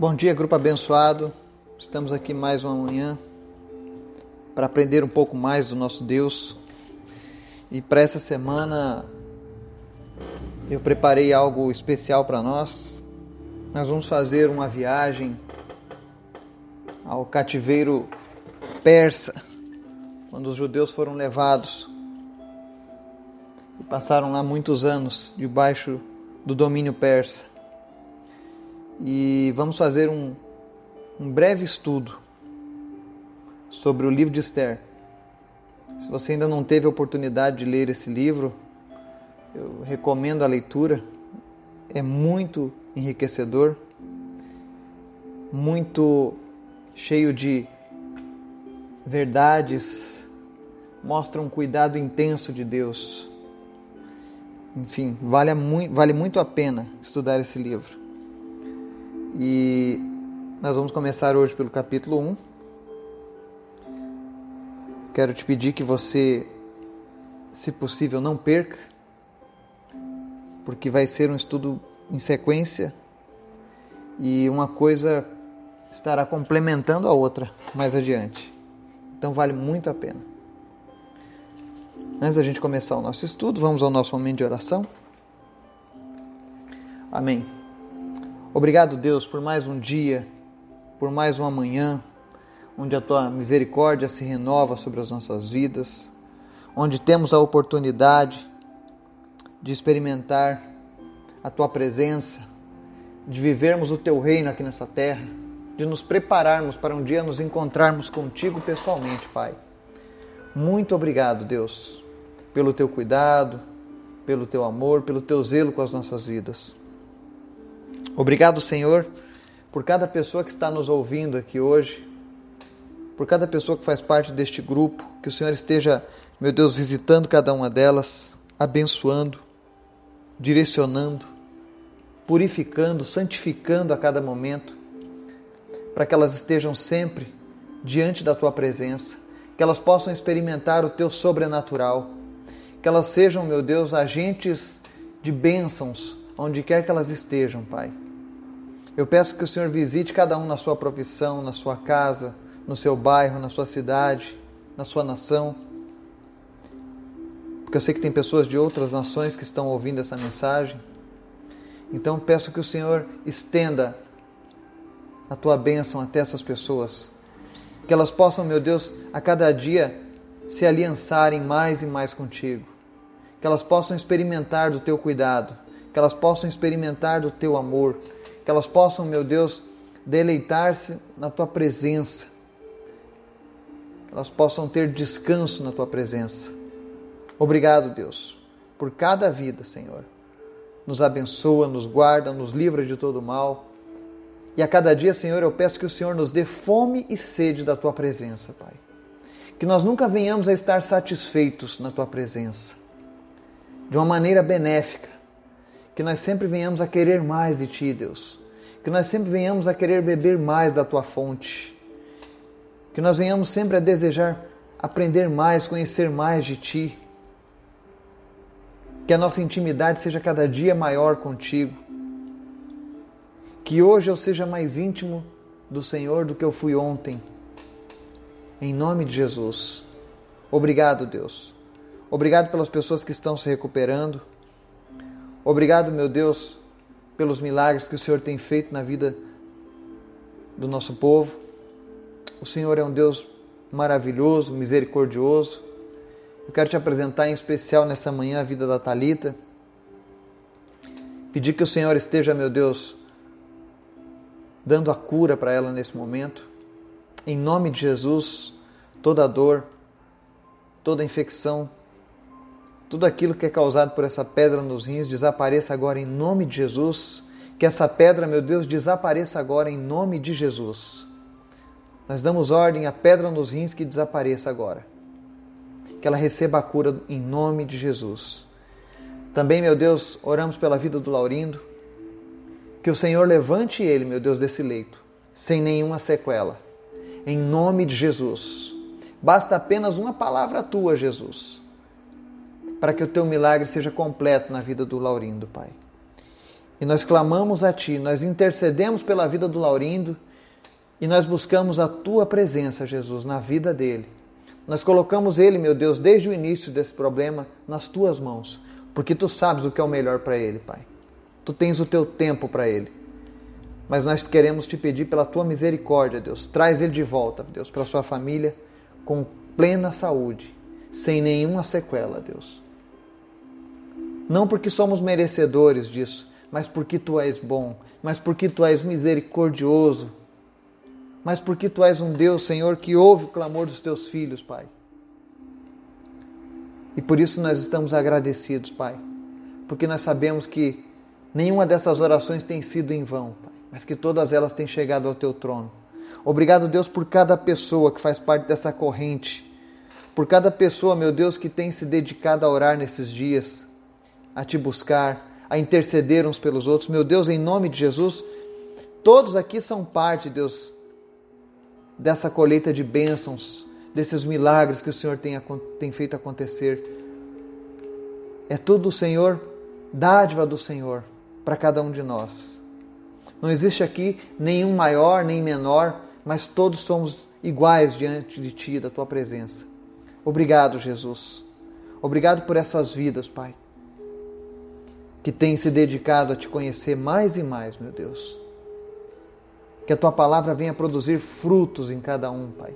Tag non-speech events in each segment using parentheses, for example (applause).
Bom dia, grupo abençoado. Estamos aqui mais uma manhã para aprender um pouco mais do nosso Deus. E para essa semana eu preparei algo especial para nós. Nós vamos fazer uma viagem ao cativeiro persa, quando os judeus foram levados e passaram lá muitos anos debaixo do domínio persa e vamos fazer um, um breve estudo sobre o livro de Esther. Se você ainda não teve a oportunidade de ler esse livro, eu recomendo a leitura. É muito enriquecedor, muito cheio de verdades, mostra um cuidado intenso de Deus. Enfim, vale vale muito a pena estudar esse livro. E nós vamos começar hoje pelo capítulo 1. Quero te pedir que você, se possível, não perca, porque vai ser um estudo em sequência e uma coisa estará complementando a outra mais adiante. Então vale muito a pena. Antes da gente começar o nosso estudo, vamos ao nosso momento de oração. Amém. Obrigado, Deus, por mais um dia, por mais uma manhã, onde a tua misericórdia se renova sobre as nossas vidas, onde temos a oportunidade de experimentar a tua presença, de vivermos o teu reino aqui nessa terra, de nos prepararmos para um dia nos encontrarmos contigo pessoalmente, Pai. Muito obrigado, Deus, pelo teu cuidado, pelo teu amor, pelo teu zelo com as nossas vidas. Obrigado, Senhor, por cada pessoa que está nos ouvindo aqui hoje, por cada pessoa que faz parte deste grupo, que o Senhor esteja, meu Deus, visitando cada uma delas, abençoando, direcionando, purificando, santificando a cada momento, para que elas estejam sempre diante da tua presença, que elas possam experimentar o teu sobrenatural, que elas sejam, meu Deus, agentes de bênçãos onde quer que elas estejam, Pai. Eu peço que o Senhor visite cada um na sua profissão, na sua casa, no seu bairro, na sua cidade, na sua nação. Porque eu sei que tem pessoas de outras nações que estão ouvindo essa mensagem. Então peço que o Senhor estenda a tua bênção até essas pessoas. Que elas possam, meu Deus, a cada dia se aliançarem mais e mais contigo. Que elas possam experimentar do teu cuidado. Que elas possam experimentar do teu amor que elas possam, meu Deus, deleitar-se na tua presença, que elas possam ter descanso na tua presença. Obrigado, Deus, por cada vida, Senhor. Nos abençoa, nos guarda, nos livra de todo mal. E a cada dia, Senhor, eu peço que o Senhor nos dê fome e sede da tua presença, Pai. Que nós nunca venhamos a estar satisfeitos na tua presença, de uma maneira benéfica, que nós sempre venhamos a querer mais de Ti, Deus. Que nós sempre venhamos a querer beber mais da Tua fonte. Que nós venhamos sempre a desejar aprender mais, conhecer mais de Ti. Que a nossa intimidade seja cada dia maior contigo. Que hoje eu seja mais íntimo do Senhor do que eu fui ontem. Em nome de Jesus. Obrigado, Deus. Obrigado pelas pessoas que estão se recuperando. Obrigado, meu Deus, pelos milagres que o Senhor tem feito na vida do nosso povo. O Senhor é um Deus maravilhoso, misericordioso. Eu quero te apresentar em especial nessa manhã a vida da Talita. Pedir que o Senhor esteja, meu Deus, dando a cura para ela nesse momento. Em nome de Jesus, toda dor, toda infecção, tudo aquilo que é causado por essa pedra nos rins desapareça agora em nome de Jesus. Que essa pedra, meu Deus, desapareça agora em nome de Jesus. Nós damos ordem à pedra nos rins que desapareça agora. Que ela receba a cura em nome de Jesus. Também, meu Deus, oramos pela vida do Laurindo. Que o Senhor levante ele, meu Deus, desse leito, sem nenhuma sequela. Em nome de Jesus. Basta apenas uma palavra tua, Jesus para que o teu milagre seja completo na vida do Laurindo, Pai. E nós clamamos a Ti, nós intercedemos pela vida do Laurindo e nós buscamos a Tua presença, Jesus, na vida dele. Nós colocamos ele, meu Deus, desde o início desse problema, nas Tuas mãos, porque Tu sabes o que é o melhor para ele, Pai. Tu tens o Teu tempo para ele. Mas nós queremos te pedir pela Tua misericórdia, Deus. Traz ele de volta, Deus, para sua família com plena saúde, sem nenhuma sequela, Deus. Não porque somos merecedores disso, mas porque tu és bom, mas porque tu és misericordioso, mas porque tu és um Deus, Senhor, que ouve o clamor dos teus filhos, Pai. E por isso nós estamos agradecidos, Pai, porque nós sabemos que nenhuma dessas orações tem sido em vão, Pai, mas que todas elas têm chegado ao teu trono. Obrigado, Deus, por cada pessoa que faz parte dessa corrente, por cada pessoa, meu Deus, que tem se dedicado a orar nesses dias, a te buscar, a interceder uns pelos outros. Meu Deus, em nome de Jesus, todos aqui são parte, Deus, dessa colheita de bênçãos, desses milagres que o Senhor tem, tem feito acontecer. É tudo, Senhor, dádiva do Senhor para cada um de nós. Não existe aqui nenhum maior nem menor, mas todos somos iguais diante de Ti, da Tua presença. Obrigado, Jesus. Obrigado por essas vidas, Pai que tem se dedicado a te conhecer mais e mais, meu Deus. Que a tua palavra venha produzir frutos em cada um, Pai.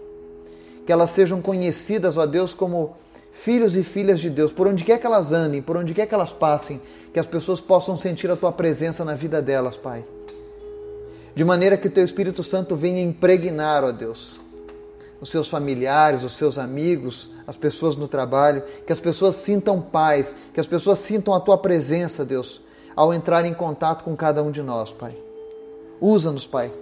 Que elas sejam conhecidas, ó Deus, como filhos e filhas de Deus, por onde quer que elas andem, por onde quer que elas passem, que as pessoas possam sentir a tua presença na vida delas, Pai. De maneira que o teu Espírito Santo venha impregnar, ó Deus, os seus familiares, os seus amigos, as pessoas no trabalho, que as pessoas sintam paz, que as pessoas sintam a tua presença, Deus, ao entrar em contato com cada um de nós, Pai. Usa-nos, Pai.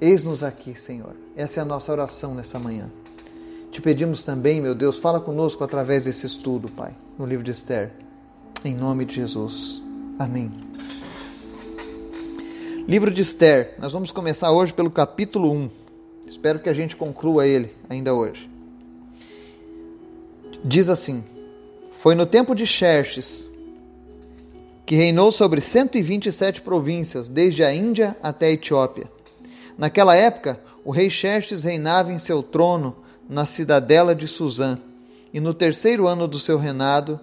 Eis-nos aqui, Senhor. Essa é a nossa oração nessa manhã. Te pedimos também, meu Deus, fala conosco através desse estudo, Pai, no livro de Esther. Em nome de Jesus. Amém. Livro de Esther, nós vamos começar hoje pelo capítulo 1. Espero que a gente conclua ele ainda hoje. Diz assim: Foi no tempo de Xerxes, que reinou sobre 127 províncias, desde a Índia até a Etiópia. Naquela época, o rei Xerxes reinava em seu trono na cidadela de Suzã, e no terceiro ano do seu reinado,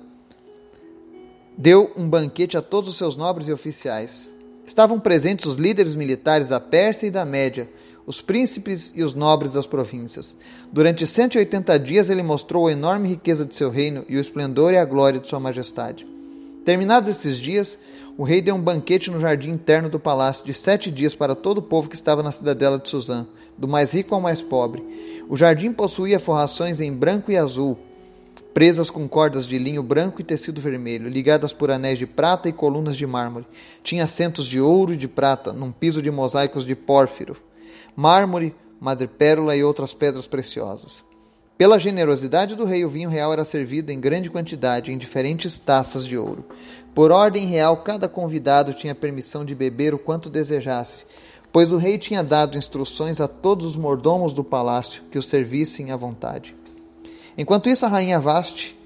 deu um banquete a todos os seus nobres e oficiais. Estavam presentes os líderes militares da Pérsia e da Média, os príncipes e os nobres das províncias. Durante 180 dias ele mostrou a enorme riqueza de seu reino e o esplendor e a glória de sua majestade. Terminados esses dias, o rei deu um banquete no jardim interno do palácio de sete dias para todo o povo que estava na cidadela de Suzã, do mais rico ao mais pobre. O jardim possuía forrações em branco e azul, presas com cordas de linho branco e tecido vermelho, ligadas por anéis de prata e colunas de mármore. Tinha assentos de ouro e de prata, num piso de mosaicos de pórfiro mármore, madrepérola e outras pedras preciosas. Pela generosidade do rei, o vinho real era servido em grande quantidade em diferentes taças de ouro. Por ordem real, cada convidado tinha permissão de beber o quanto desejasse, pois o rei tinha dado instruções a todos os mordomos do palácio que o servissem à vontade. Enquanto isso, a rainha Vaste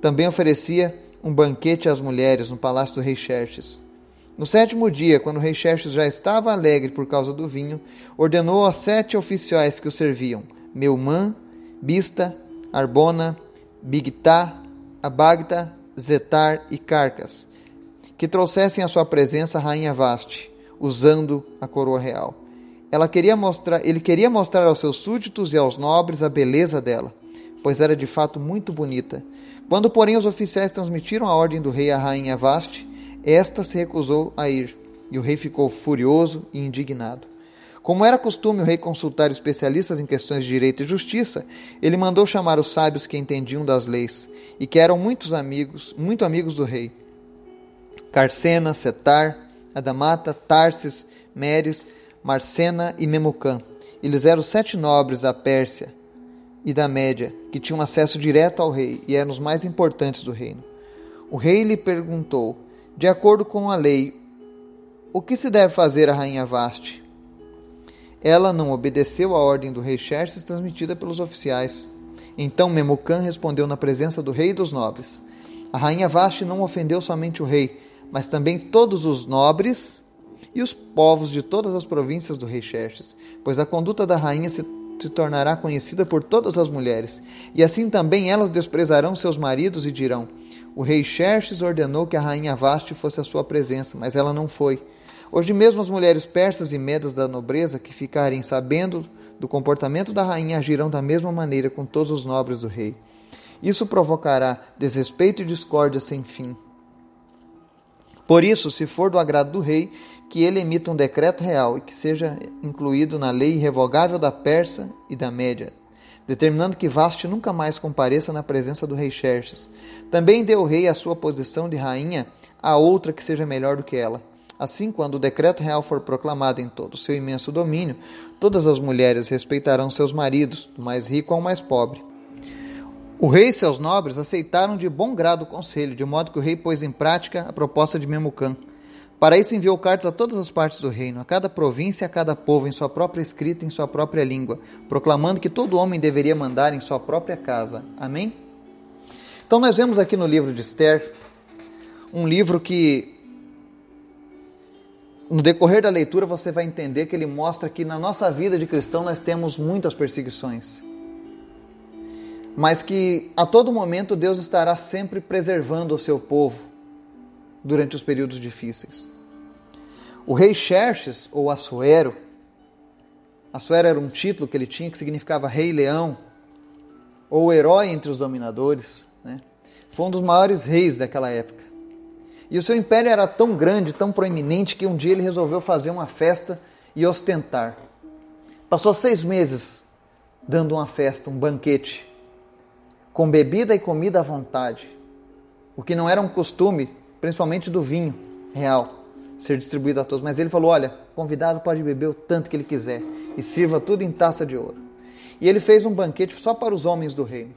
também oferecia um banquete às mulheres no palácio do rei Xerxes. No sétimo dia, quando o rei Xerxes já estava alegre por causa do vinho, ordenou aos sete oficiais que o serviam, Meumã, Bista, Arbona, Bigtá, Abagta, Zetar e Carcas, que trouxessem à sua presença a rainha Vaste, usando a coroa real. Ela queria mostrar, ele queria mostrar aos seus súditos e aos nobres a beleza dela, pois era de fato muito bonita. Quando, porém, os oficiais transmitiram a ordem do rei à rainha Vaste, esta se recusou a ir, e o rei ficou furioso e indignado. Como era costume o rei consultar especialistas em questões de direito e justiça, ele mandou chamar os sábios que entendiam das leis e que eram muitos amigos, muito amigos do rei. Carcena, Setar, Adamata, Tarsis, Meres, Marcena e Memucã. Eles eram sete nobres da Pérsia e da Média, que tinham acesso direto ao rei e eram os mais importantes do reino. O rei lhe perguntou: de acordo com a lei, o que se deve fazer à rainha Vaste? Ela não obedeceu à ordem do rei Xerxes transmitida pelos oficiais. Então Memucan respondeu na presença do rei e dos nobres. A rainha Vaste não ofendeu somente o rei, mas também todos os nobres e os povos de todas as províncias do rei Xerxes, pois a conduta da rainha se, se tornará conhecida por todas as mulheres, e assim também elas desprezarão seus maridos e dirão: O rei Xerxes ordenou que a rainha Vaste fosse à sua presença, mas ela não foi. Hoje mesmo as mulheres persas e medas da nobreza que ficarem sabendo do comportamento da rainha agirão da mesma maneira com todos os nobres do rei. Isso provocará desrespeito e discórdia sem fim. Por isso, se for do agrado do rei, que ele emita um decreto real e que seja incluído na lei irrevogável da Pérsia e da Média, determinando que Vaste nunca mais compareça na presença do rei Xerxes. Também dê o rei a sua posição de rainha a outra que seja melhor do que ela. Assim, quando o decreto real for proclamado em todo o seu imenso domínio, todas as mulheres respeitarão seus maridos, do mais rico ao mais pobre. O rei e seus nobres aceitaram de bom grado o conselho, de modo que o rei pôs em prática a proposta de Memucã. Para isso enviou cartas a todas as partes do reino, a cada província e a cada povo, em sua própria escrita, em sua própria língua, proclamando que todo homem deveria mandar em sua própria casa. Amém? Então nós vemos aqui no livro de Esther um livro que no decorrer da leitura você vai entender que ele mostra que na nossa vida de cristão nós temos muitas perseguições. Mas que a todo momento Deus estará sempre preservando o seu povo durante os períodos difíceis. O rei Xerxes, ou Assuero, Assuero era um título que ele tinha que significava rei leão, ou herói entre os dominadores, né? foi um dos maiores reis daquela época. E o seu império era tão grande, tão proeminente, que um dia ele resolveu fazer uma festa e ostentar. Passou seis meses dando uma festa, um banquete, com bebida e comida à vontade, o que não era um costume, principalmente do vinho real, ser distribuído a todos. Mas ele falou: olha, convidado pode beber o tanto que ele quiser e sirva tudo em taça de ouro. E ele fez um banquete só para os homens do reino,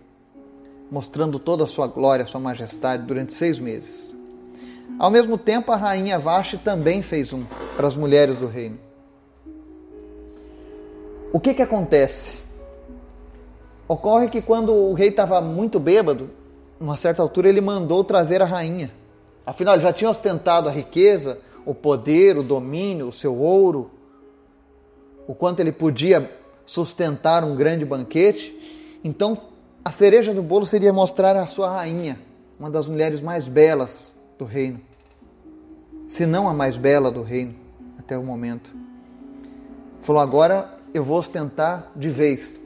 mostrando toda a sua glória, a sua majestade durante seis meses. Ao mesmo tempo, a rainha Vashti também fez um para as mulheres do reino. O que que acontece? Ocorre que quando o rei estava muito bêbado, numa certa altura ele mandou trazer a rainha. Afinal, ele já tinha ostentado a riqueza, o poder, o domínio, o seu ouro, o quanto ele podia sustentar um grande banquete. Então, a cereja do bolo seria mostrar a sua rainha, uma das mulheres mais belas do reino, se não a mais bela do reino até o momento. Falou: agora eu vou ostentar de vez.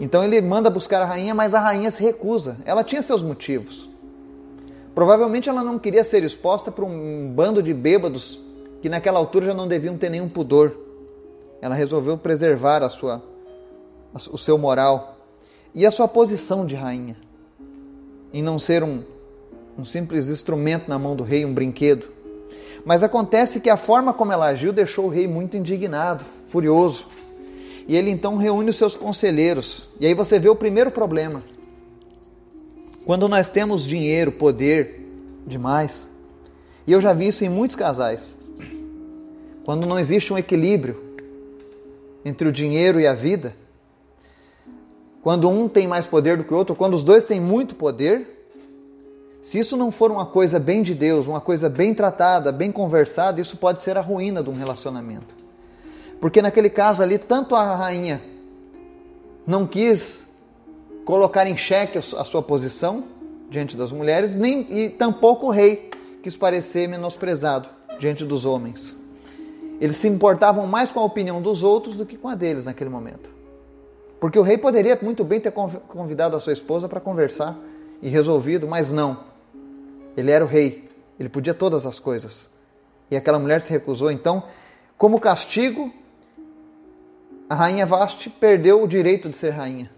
Então ele manda buscar a rainha, mas a rainha se recusa. Ela tinha seus motivos. Provavelmente ela não queria ser exposta para um bando de bêbados que naquela altura já não deviam ter nenhum pudor. Ela resolveu preservar a sua, o seu moral e a sua posição de rainha, em não ser um, um simples instrumento na mão do rei, um brinquedo. Mas acontece que a forma como ela agiu deixou o rei muito indignado, furioso. E ele então reúne os seus conselheiros. E aí você vê o primeiro problema. Quando nós temos dinheiro, poder demais, e eu já vi isso em muitos casais, quando não existe um equilíbrio entre o dinheiro e a vida, quando um tem mais poder do que o outro, quando os dois têm muito poder, se isso não for uma coisa bem de Deus, uma coisa bem tratada, bem conversada, isso pode ser a ruína de um relacionamento. Porque naquele caso ali, tanto a rainha não quis colocar em xeque a sua posição diante das mulheres, nem e tampouco o rei quis parecer menosprezado diante dos homens. Eles se importavam mais com a opinião dos outros do que com a deles naquele momento. Porque o rei poderia muito bem ter convidado a sua esposa para conversar e resolvido, mas não. Ele era o rei, ele podia todas as coisas. E aquela mulher se recusou. Então, como castigo, a rainha Vasti perdeu o direito de ser rainha.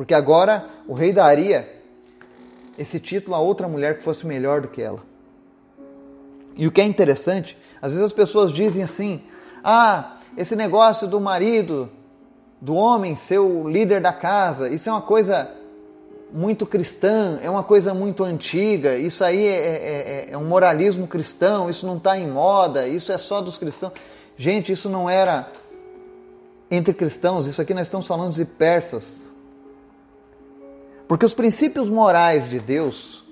Porque agora o rei daria esse título a outra mulher que fosse melhor do que ela. E o que é interessante, às vezes as pessoas dizem assim: ah, esse negócio do marido, do homem ser o líder da casa, isso é uma coisa muito cristã, é uma coisa muito antiga, isso aí é, é, é, é um moralismo cristão, isso não está em moda, isso é só dos cristãos. Gente, isso não era entre cristãos, isso aqui nós estamos falando de persas. Porque os princípios morais de Deus,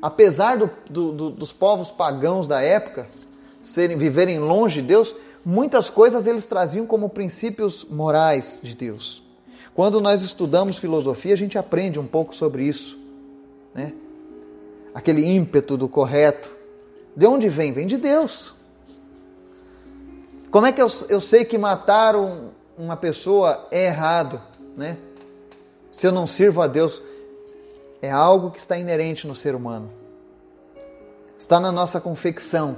apesar do, do, do, dos povos pagãos da época serem viverem longe de Deus, muitas coisas eles traziam como princípios morais de Deus. Quando nós estudamos filosofia, a gente aprende um pouco sobre isso, né? Aquele ímpeto do correto. De onde vem? Vem de Deus. Como é que eu, eu sei que matar um, uma pessoa é errado, né? Se eu não sirvo a Deus, é algo que está inerente no ser humano. Está na nossa confecção.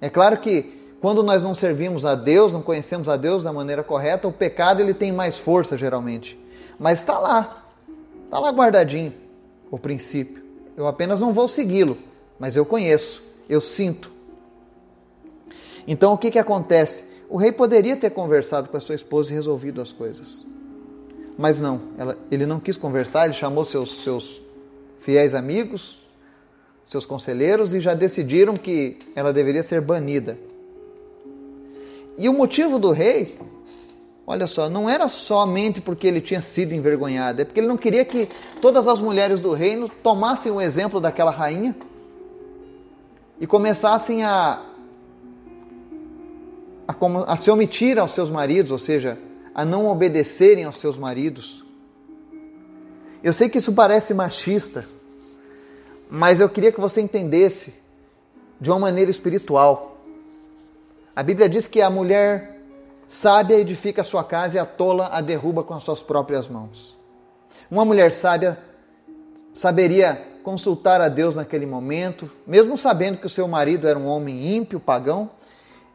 É claro que quando nós não servimos a Deus, não conhecemos a Deus da maneira correta, o pecado ele tem mais força geralmente. Mas está lá, está lá guardadinho o princípio. Eu apenas não vou segui-lo, mas eu conheço, eu sinto. Então o que, que acontece? O rei poderia ter conversado com a sua esposa e resolvido as coisas. Mas não, ela, ele não quis conversar, ele chamou seus, seus fiéis amigos, seus conselheiros e já decidiram que ela deveria ser banida. E o motivo do rei, olha só, não era somente porque ele tinha sido envergonhado, é porque ele não queria que todas as mulheres do reino tomassem o exemplo daquela rainha e começassem a, a, a se omitir aos seus maridos, ou seja, a não obedecerem aos seus maridos. Eu sei que isso parece machista, mas eu queria que você entendesse de uma maneira espiritual. A Bíblia diz que a mulher sábia edifica a sua casa e a tola a derruba com as suas próprias mãos. Uma mulher sábia saberia consultar a Deus naquele momento, mesmo sabendo que o seu marido era um homem ímpio, pagão,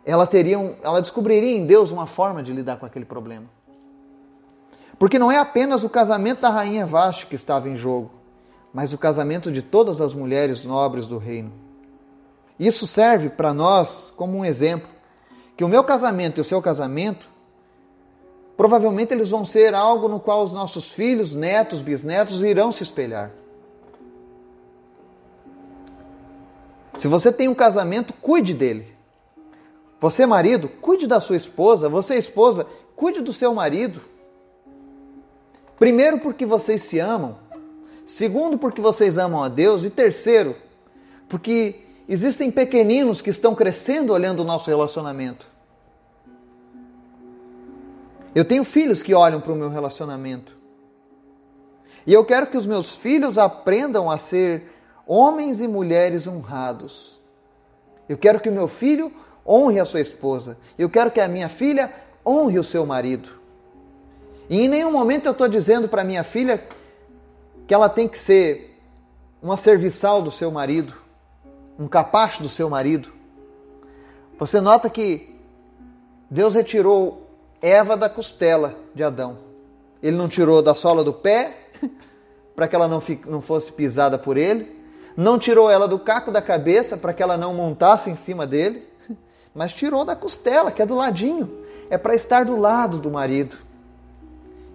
ela teria um, ela descobriria em Deus uma forma de lidar com aquele problema. Porque não é apenas o casamento da rainha Vashti que estava em jogo, mas o casamento de todas as mulheres nobres do reino. Isso serve para nós como um exemplo que o meu casamento e o seu casamento, provavelmente eles vão ser algo no qual os nossos filhos, netos, bisnetos irão se espelhar. Se você tem um casamento, cuide dele. Você, marido, cuide da sua esposa. Você, esposa, cuide do seu marido. Primeiro, porque vocês se amam. Segundo, porque vocês amam a Deus. E terceiro, porque Existem pequeninos que estão crescendo olhando o nosso relacionamento. Eu tenho filhos que olham para o meu relacionamento. E eu quero que os meus filhos aprendam a ser homens e mulheres honrados. Eu quero que o meu filho honre a sua esposa. Eu quero que a minha filha honre o seu marido. E em nenhum momento eu estou dizendo para minha filha que ela tem que ser uma serviçal do seu marido um capacho do seu marido. Você nota que Deus retirou Eva da costela de Adão. Ele não tirou da sola do pé (laughs) para que ela não, não fosse pisada por ele. Não tirou ela do caco da cabeça para que ela não montasse em cima dele. Mas tirou da costela, que é do ladinho. É para estar do lado do marido.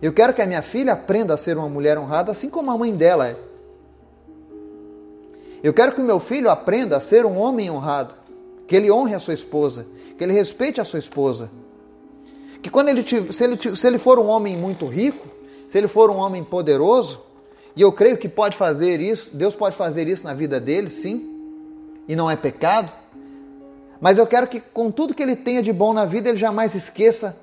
Eu quero que a minha filha aprenda a ser uma mulher honrada, assim como a mãe dela é. Eu quero que o meu filho aprenda a ser um homem honrado, que ele honre a sua esposa, que ele respeite a sua esposa. Que quando ele se ele, se ele for um homem muito rico, se ele for um homem poderoso, e eu creio que pode fazer isso, Deus pode fazer isso na vida dele, sim, e não é pecado. Mas eu quero que com tudo que ele tenha de bom na vida, ele jamais esqueça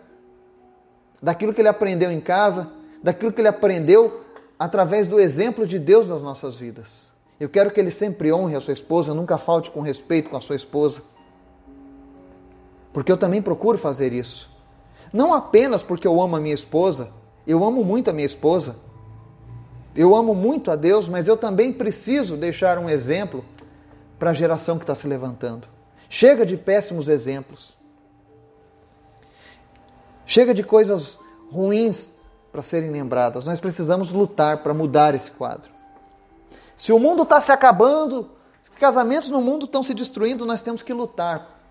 daquilo que ele aprendeu em casa, daquilo que ele aprendeu através do exemplo de Deus nas nossas vidas. Eu quero que ele sempre honre a sua esposa, nunca falte com respeito com a sua esposa. Porque eu também procuro fazer isso. Não apenas porque eu amo a minha esposa, eu amo muito a minha esposa. Eu amo muito a Deus, mas eu também preciso deixar um exemplo para a geração que está se levantando. Chega de péssimos exemplos. Chega de coisas ruins para serem lembradas. Nós precisamos lutar para mudar esse quadro. Se o mundo está se acabando, se casamentos no mundo estão se destruindo, nós temos que lutar.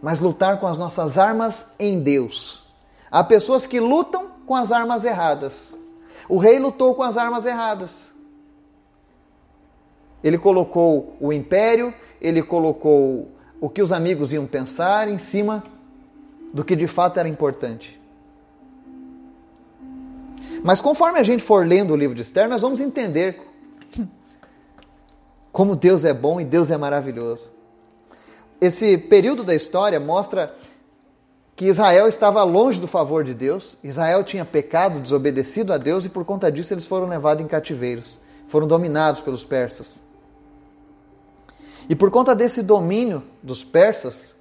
Mas lutar com as nossas armas em Deus. Há pessoas que lutam com as armas erradas. O rei lutou com as armas erradas. Ele colocou o império, ele colocou o que os amigos iam pensar em cima do que de fato era importante. Mas conforme a gente for lendo o livro de Esther, nós vamos entender (laughs) Como Deus é bom e Deus é maravilhoso. Esse período da história mostra que Israel estava longe do favor de Deus, Israel tinha pecado, desobedecido a Deus e por conta disso eles foram levados em cativeiros, foram dominados pelos persas. E por conta desse domínio dos persas,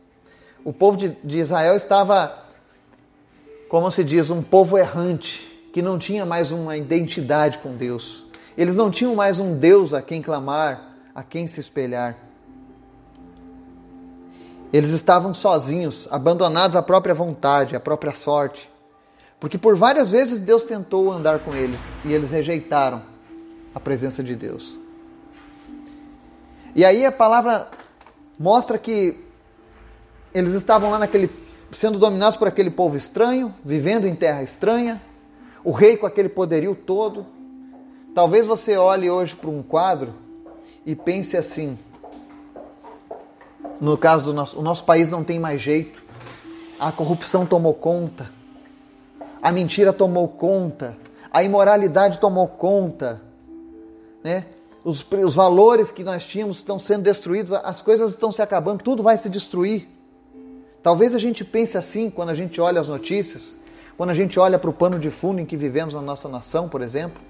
o povo de, de Israel estava, como se diz, um povo errante, que não tinha mais uma identidade com Deus. Eles não tinham mais um Deus a quem clamar, a quem se espelhar. Eles estavam sozinhos, abandonados à própria vontade, à própria sorte. Porque por várias vezes Deus tentou andar com eles e eles rejeitaram a presença de Deus. E aí a palavra mostra que eles estavam lá naquele sendo dominados por aquele povo estranho, vivendo em terra estranha, o rei com aquele poderio todo. Talvez você olhe hoje para um quadro e pense assim: no caso do nosso, o nosso país não tem mais jeito. A corrupção tomou conta. A mentira tomou conta. A imoralidade tomou conta. Né? Os, os valores que nós tínhamos estão sendo destruídos, as coisas estão se acabando, tudo vai se destruir. Talvez a gente pense assim quando a gente olha as notícias, quando a gente olha para o pano de fundo em que vivemos na nossa nação, por exemplo.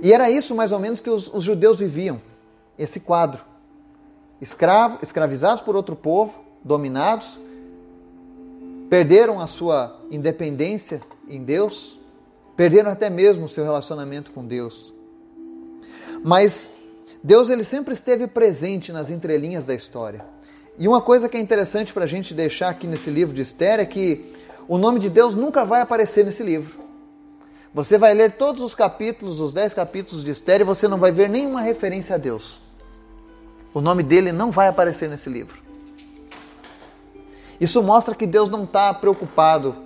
E era isso mais ou menos que os, os judeus viviam, esse quadro escravo, escravizados por outro povo, dominados, perderam a sua independência em Deus, perderam até mesmo o seu relacionamento com Deus. Mas Deus ele sempre esteve presente nas entrelinhas da história. E uma coisa que é interessante para a gente deixar aqui nesse livro de Esther é que o nome de Deus nunca vai aparecer nesse livro. Você vai ler todos os capítulos, os dez capítulos de Esther, e você não vai ver nenhuma referência a Deus. O nome dele não vai aparecer nesse livro. Isso mostra que Deus não está preocupado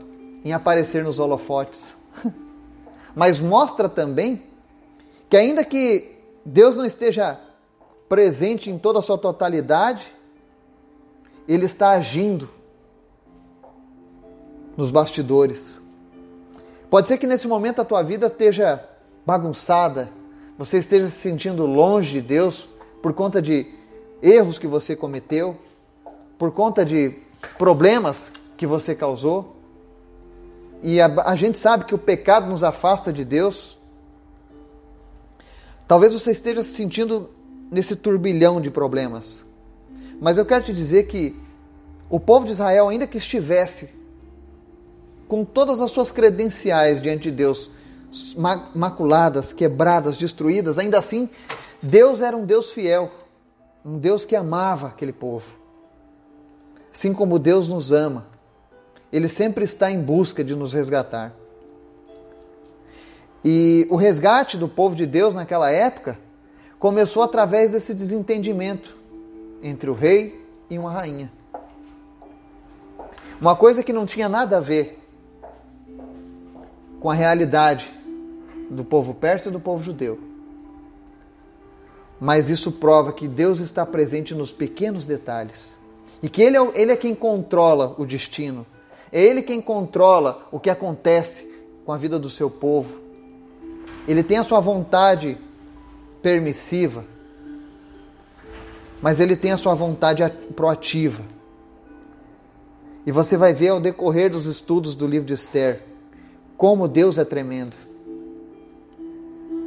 em aparecer nos holofotes. (laughs) Mas mostra também que, ainda que Deus não esteja presente em toda a sua totalidade, Ele está agindo nos bastidores. Pode ser que nesse momento a tua vida esteja bagunçada, você esteja se sentindo longe de Deus por conta de erros que você cometeu, por conta de problemas que você causou. E a, a, gente sabe que o pecado nos afasta de Deus. Talvez você esteja se sentindo nesse turbilhão de problemas. Mas eu quero te dizer que o povo de Israel, ainda que estivesse com todas as suas credenciais diante de Deus, maculadas, quebradas, destruídas, ainda assim, Deus era um Deus fiel um Deus que amava aquele povo. Assim como Deus nos ama, Ele sempre está em busca de nos resgatar. E o resgate do povo de Deus naquela época começou através desse desentendimento entre o rei e uma rainha. Uma coisa que não tinha nada a ver com a realidade do povo persa e do povo judeu mas isso prova que Deus está presente nos pequenos detalhes e que Ele é, ele é quem controla o destino, é Ele quem controla o que acontece com a vida do seu povo. Ele tem a sua vontade permissiva, mas Ele tem a sua vontade proativa. E você vai ver ao decorrer dos estudos do livro de Esther como Deus é tremendo.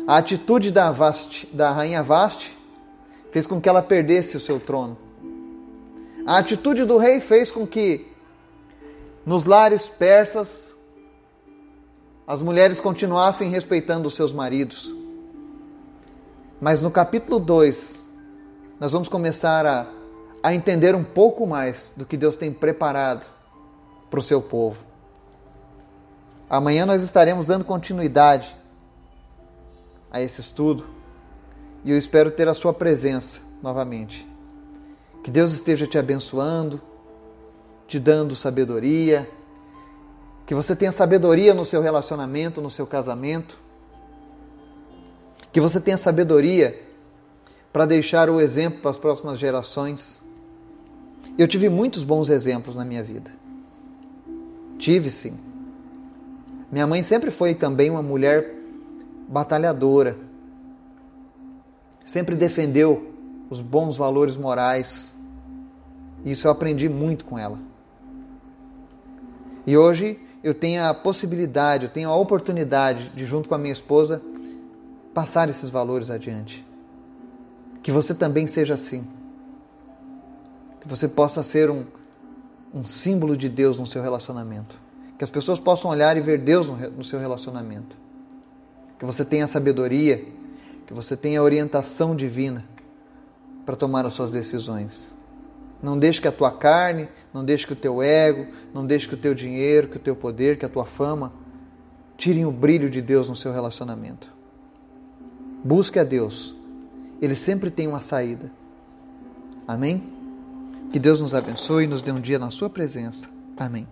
A atitude da, Vasti, da rainha Vaste fez com que ela perdesse o seu trono. A atitude do rei fez com que nos lares persas as mulheres continuassem respeitando os seus maridos. Mas no capítulo 2, nós vamos começar a, a entender um pouco mais do que Deus tem preparado para o seu povo. Amanhã nós estaremos dando continuidade a esse estudo e eu espero ter a sua presença novamente. Que Deus esteja te abençoando, te dando sabedoria, que você tenha sabedoria no seu relacionamento, no seu casamento, que você tenha sabedoria para deixar o exemplo para as próximas gerações. Eu tive muitos bons exemplos na minha vida. Tive sim. Minha mãe sempre foi também uma mulher batalhadora. sempre defendeu os bons valores morais. Isso eu aprendi muito com ela. E hoje eu tenho a possibilidade, eu tenho a oportunidade de, junto com a minha esposa, passar esses valores adiante. Que você também seja assim. Que você possa ser um, um símbolo de Deus no seu relacionamento. Que as pessoas possam olhar e ver Deus no, no seu relacionamento. Que você tenha sabedoria, que você tenha orientação divina para tomar as suas decisões. Não deixe que a tua carne, não deixe que o teu ego, não deixe que o teu dinheiro, que o teu poder, que a tua fama tirem o brilho de Deus no seu relacionamento. Busque a Deus. Ele sempre tem uma saída. Amém? Que Deus nos abençoe e nos dê um dia na sua presença. Amém.